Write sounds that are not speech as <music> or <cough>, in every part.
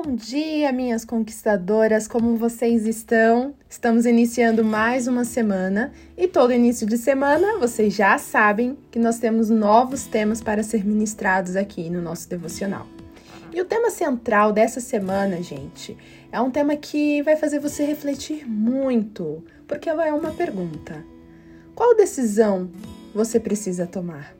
Bom dia, minhas conquistadoras, como vocês estão? Estamos iniciando mais uma semana e todo início de semana vocês já sabem que nós temos novos temas para ser ministrados aqui no nosso devocional. E o tema central dessa semana, gente, é um tema que vai fazer você refletir muito, porque é uma pergunta: qual decisão você precisa tomar?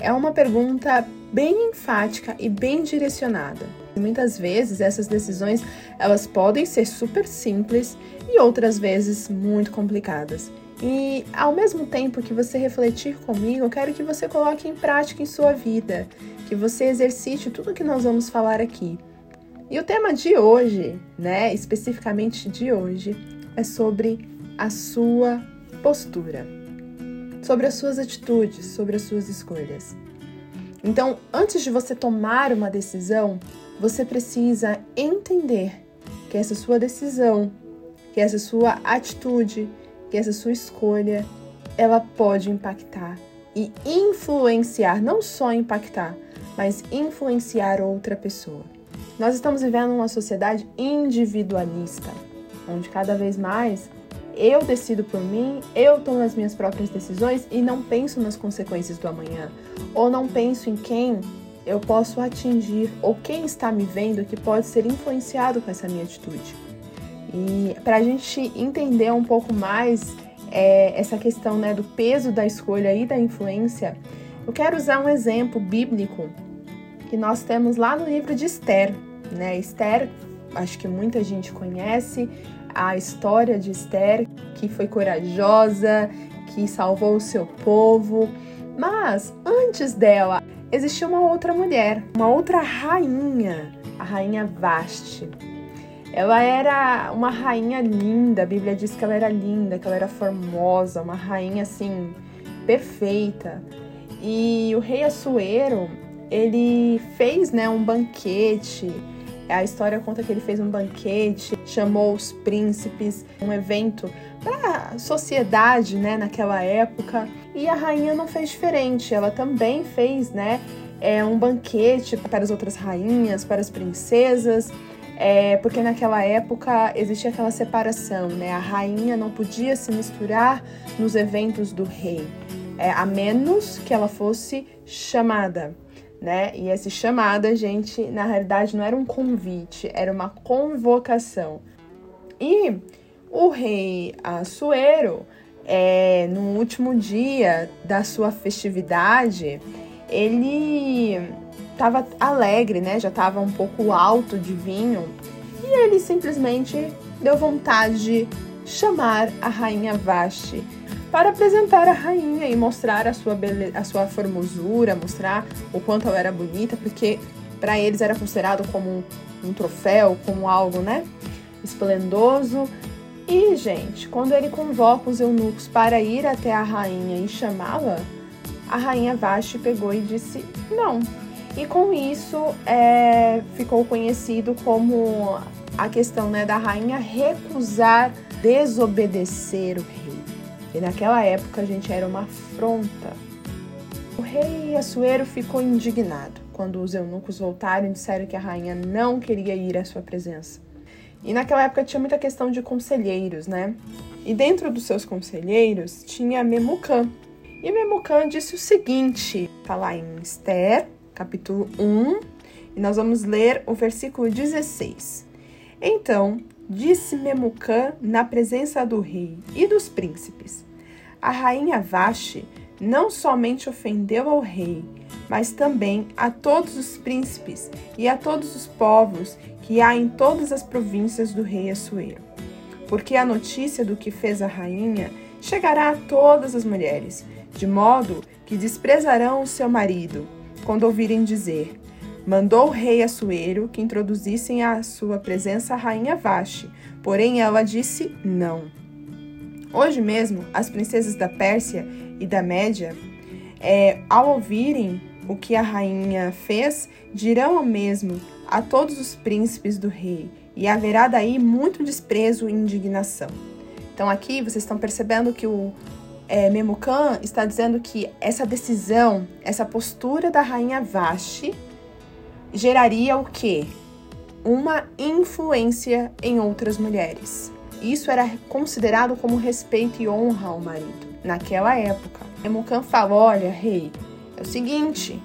É uma pergunta bem enfática e bem direcionada. Muitas vezes essas decisões elas podem ser super simples e outras vezes muito complicadas. E ao mesmo tempo que você refletir comigo, eu quero que você coloque em prática em sua vida, que você exercite tudo que nós vamos falar aqui. E o tema de hoje, né, especificamente de hoje, é sobre a sua postura, sobre as suas atitudes, sobre as suas escolhas. Então, antes de você tomar uma decisão, você precisa entender que essa sua decisão, que essa sua atitude, que essa sua escolha, ela pode impactar e influenciar, não só impactar, mas influenciar outra pessoa. Nós estamos vivendo uma sociedade individualista, onde cada vez mais eu decido por mim, eu tomo as minhas próprias decisões e não penso nas consequências do amanhã, ou não penso em quem eu posso atingir ou quem está me vendo que pode ser influenciado com essa minha atitude. E para a gente entender um pouco mais é, essa questão né, do peso da escolha e da influência, eu quero usar um exemplo bíblico que nós temos lá no livro de Esther. Né? Esther, acho que muita gente conhece, a história de Esther, que foi corajosa, que salvou o seu povo. Mas antes dela, existia uma outra mulher, uma outra rainha, a rainha Vaste. Ela era uma rainha linda, a Bíblia diz que ela era linda, que ela era formosa, uma rainha assim, perfeita. E o rei Assuero, ele fez, né, um banquete a história conta que ele fez um banquete, chamou os príncipes, um evento para a sociedade, né, naquela época. E a rainha não fez diferente, ela também fez, né, é, um banquete para as outras rainhas, para as princesas. É, porque naquela época existia aquela separação, né? A rainha não podia se misturar nos eventos do rei, é, a menos que ela fosse chamada né? E essa chamada, gente, na realidade não era um convite, era uma convocação. E o rei Assuero, é, no último dia da sua festividade, ele estava alegre, né? Já estava um pouco alto de vinho e ele simplesmente deu vontade de chamar a rainha Vashti para apresentar a rainha e mostrar a sua, bele... a sua formosura, mostrar o quanto ela era bonita, porque para eles era considerado como um, um troféu, como algo, né, esplendoso. E, gente, quando ele convoca os eunucos para ir até a rainha e chamá-la, a rainha Vashti pegou e disse não. E com isso é, ficou conhecido como a questão né, da rainha recusar desobedecer o rei. E naquela época a gente era uma afronta. O rei Assuero ficou indignado quando os eunucos voltaram e disseram que a rainha não queria ir à sua presença. E naquela época tinha muita questão de conselheiros, né? E dentro dos seus conselheiros tinha Memucã. E Memucã disse o seguinte, está lá em Esther, capítulo 1, e nós vamos ler o versículo 16. Então, disse Memucã na presença do rei e dos príncipes: a rainha Vaste não somente ofendeu ao rei, mas também a todos os príncipes e a todos os povos que há em todas as províncias do rei Assuero. Porque a notícia do que fez a rainha chegará a todas as mulheres, de modo que desprezarão o seu marido, quando ouvirem dizer: Mandou o rei Assuero que introduzissem à sua presença a rainha Vaste, porém ela disse não. Hoje mesmo, as princesas da Pérsia e da Média, é, ao ouvirem o que a rainha fez, dirão o mesmo a todos os príncipes do rei, e haverá daí muito desprezo e indignação. Então, aqui vocês estão percebendo que o é, Memucan está dizendo que essa decisão, essa postura da rainha Vashti, geraria o quê? uma influência em outras mulheres. Isso era considerado como respeito e honra ao marido naquela época. Emucan fala: Olha, rei, é o seguinte,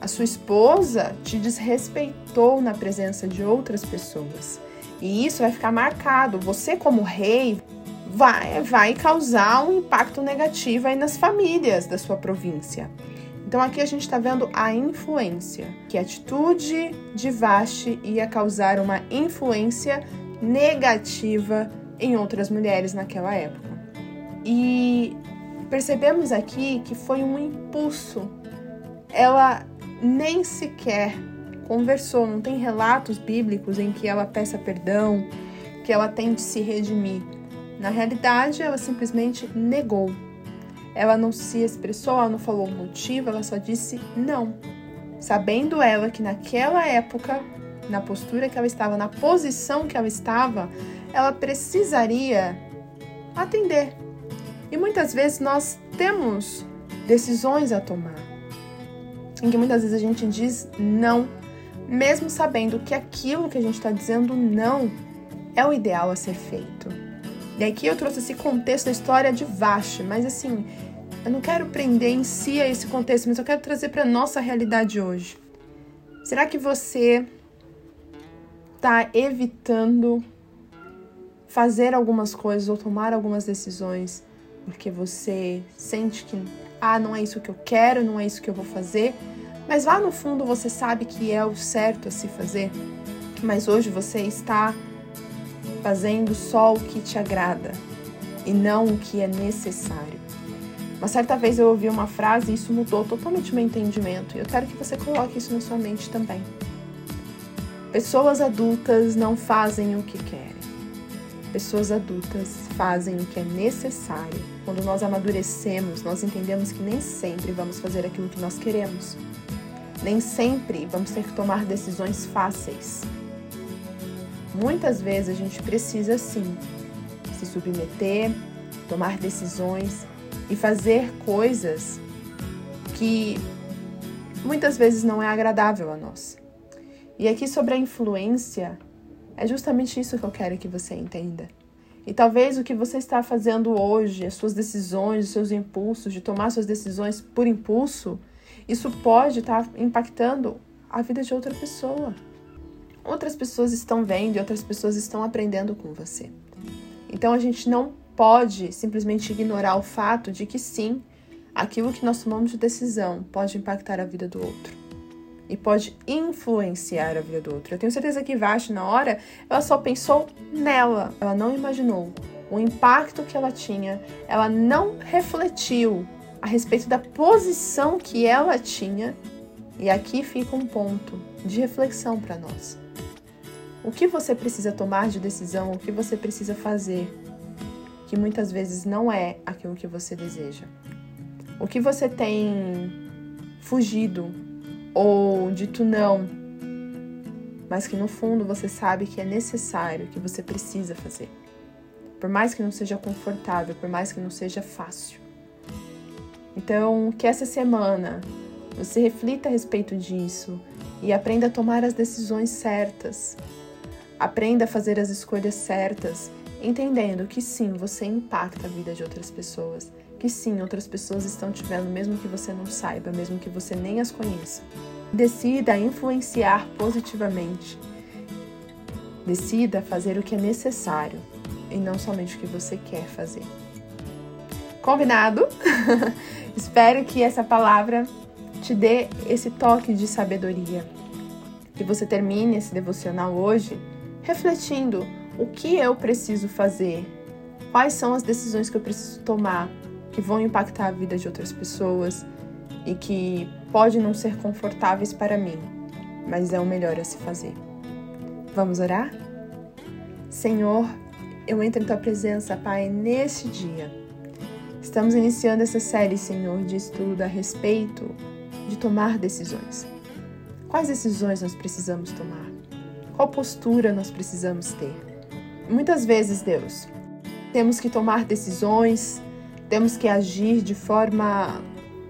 a sua esposa te desrespeitou na presença de outras pessoas. E isso vai ficar marcado. Você, como rei, vai, vai causar um impacto negativo aí nas famílias da sua província. Então aqui a gente está vendo a influência, que a atitude de Vashti ia causar uma influência negativa em outras mulheres naquela época. E percebemos aqui que foi um impulso. Ela nem sequer conversou, não tem relatos bíblicos em que ela peça perdão, que ela tente se redimir. Na realidade, ela simplesmente negou. Ela não se expressou, ela não falou o motivo, ela só disse não. Sabendo ela que naquela época, na postura que ela estava, na posição que ela estava, ela precisaria atender. E muitas vezes nós temos decisões a tomar, em que muitas vezes a gente diz não, mesmo sabendo que aquilo que a gente está dizendo não é o ideal a ser feito. E aqui eu trouxe esse contexto da história de Vash, mas assim, eu não quero prender em si a esse contexto, mas eu quero trazer para nossa realidade hoje. Será que você está evitando fazer algumas coisas ou tomar algumas decisões porque você sente que ah, não é isso que eu quero, não é isso que eu vou fazer, mas lá no fundo você sabe que é o certo a se fazer, mas hoje você está fazendo só o que te agrada e não o que é necessário. Uma certa vez eu ouvi uma frase e isso mudou totalmente meu entendimento, e eu quero que você coloque isso na sua mente também. Pessoas adultas não fazem o que querem. Pessoas adultas fazem o que é necessário. Quando nós amadurecemos, nós entendemos que nem sempre vamos fazer aquilo que nós queremos. Nem sempre vamos ter que tomar decisões fáceis. Muitas vezes a gente precisa sim se submeter, tomar decisões e fazer coisas que muitas vezes não é agradável a nós. E aqui sobre a influência, é justamente isso que eu quero que você entenda. E talvez o que você está fazendo hoje, as suas decisões, os seus impulsos, de tomar suas decisões por impulso, isso pode estar impactando a vida de outra pessoa. Outras pessoas estão vendo e outras pessoas estão aprendendo com você. Então a gente não pode simplesmente ignorar o fato de que sim, aquilo que nós tomamos de decisão pode impactar a vida do outro e pode influenciar a vida do outro. Eu tenho certeza que Vashti, na hora, ela só pensou nela, ela não imaginou o impacto que ela tinha, ela não refletiu a respeito da posição que ela tinha. E aqui fica um ponto de reflexão para nós. O que você precisa tomar de decisão, o que você precisa fazer, que muitas vezes não é aquilo que você deseja. O que você tem fugido ou dito não, mas que no fundo você sabe que é necessário, que você precisa fazer. Por mais que não seja confortável, por mais que não seja fácil. Então, que essa semana você reflita a respeito disso e aprenda a tomar as decisões certas. Aprenda a fazer as escolhas certas, entendendo que sim, você impacta a vida de outras pessoas que sim, outras pessoas estão te vendo, mesmo que você não saiba, mesmo que você nem as conheça. Decida influenciar positivamente. Decida fazer o que é necessário e não somente o que você quer fazer. Combinado? <laughs> Espero que essa palavra te dê esse toque de sabedoria. Que você termine esse devocional hoje refletindo o que eu preciso fazer, quais são as decisões que eu preciso tomar que vão impactar a vida de outras pessoas e que pode não ser confortáveis para mim, mas é o melhor a se fazer. Vamos orar? Senhor, eu entro em tua presença, Pai, neste dia. Estamos iniciando essa série, Senhor, de estudo a respeito de tomar decisões. Quais decisões nós precisamos tomar? Qual postura nós precisamos ter? Muitas vezes, Deus, temos que tomar decisões temos que agir de forma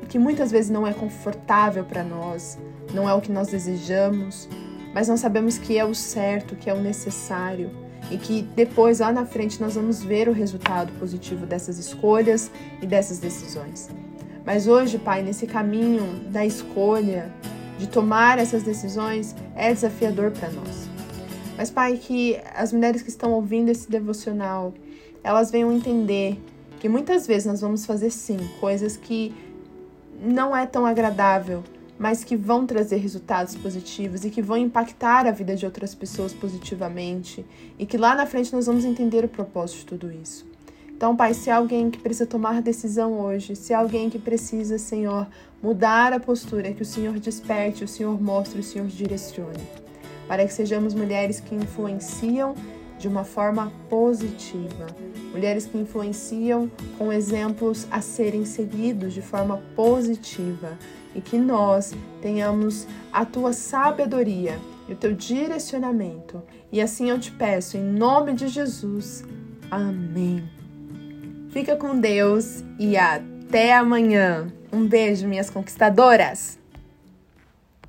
que muitas vezes não é confortável para nós, não é o que nós desejamos, mas nós sabemos que é o certo, que é o necessário e que depois lá na frente nós vamos ver o resultado positivo dessas escolhas e dessas decisões. Mas hoje, Pai, nesse caminho da escolha, de tomar essas decisões, é desafiador para nós. Mas, Pai, que as mulheres que estão ouvindo esse devocional, elas venham entender que muitas vezes nós vamos fazer sim coisas que não é tão agradável, mas que vão trazer resultados positivos e que vão impactar a vida de outras pessoas positivamente e que lá na frente nós vamos entender o propósito de tudo isso. Então, Pai, se há alguém que precisa tomar decisão hoje, se há alguém que precisa, Senhor, mudar a postura, que o Senhor desperte, o Senhor mostre, o Senhor direcione, para que sejamos mulheres que influenciam de uma forma positiva. Mulheres que influenciam com exemplos a serem seguidos de forma positiva e que nós tenhamos a tua sabedoria e o teu direcionamento. E assim eu te peço, em nome de Jesus. Amém. Fica com Deus e até amanhã. Um beijo, minhas conquistadoras!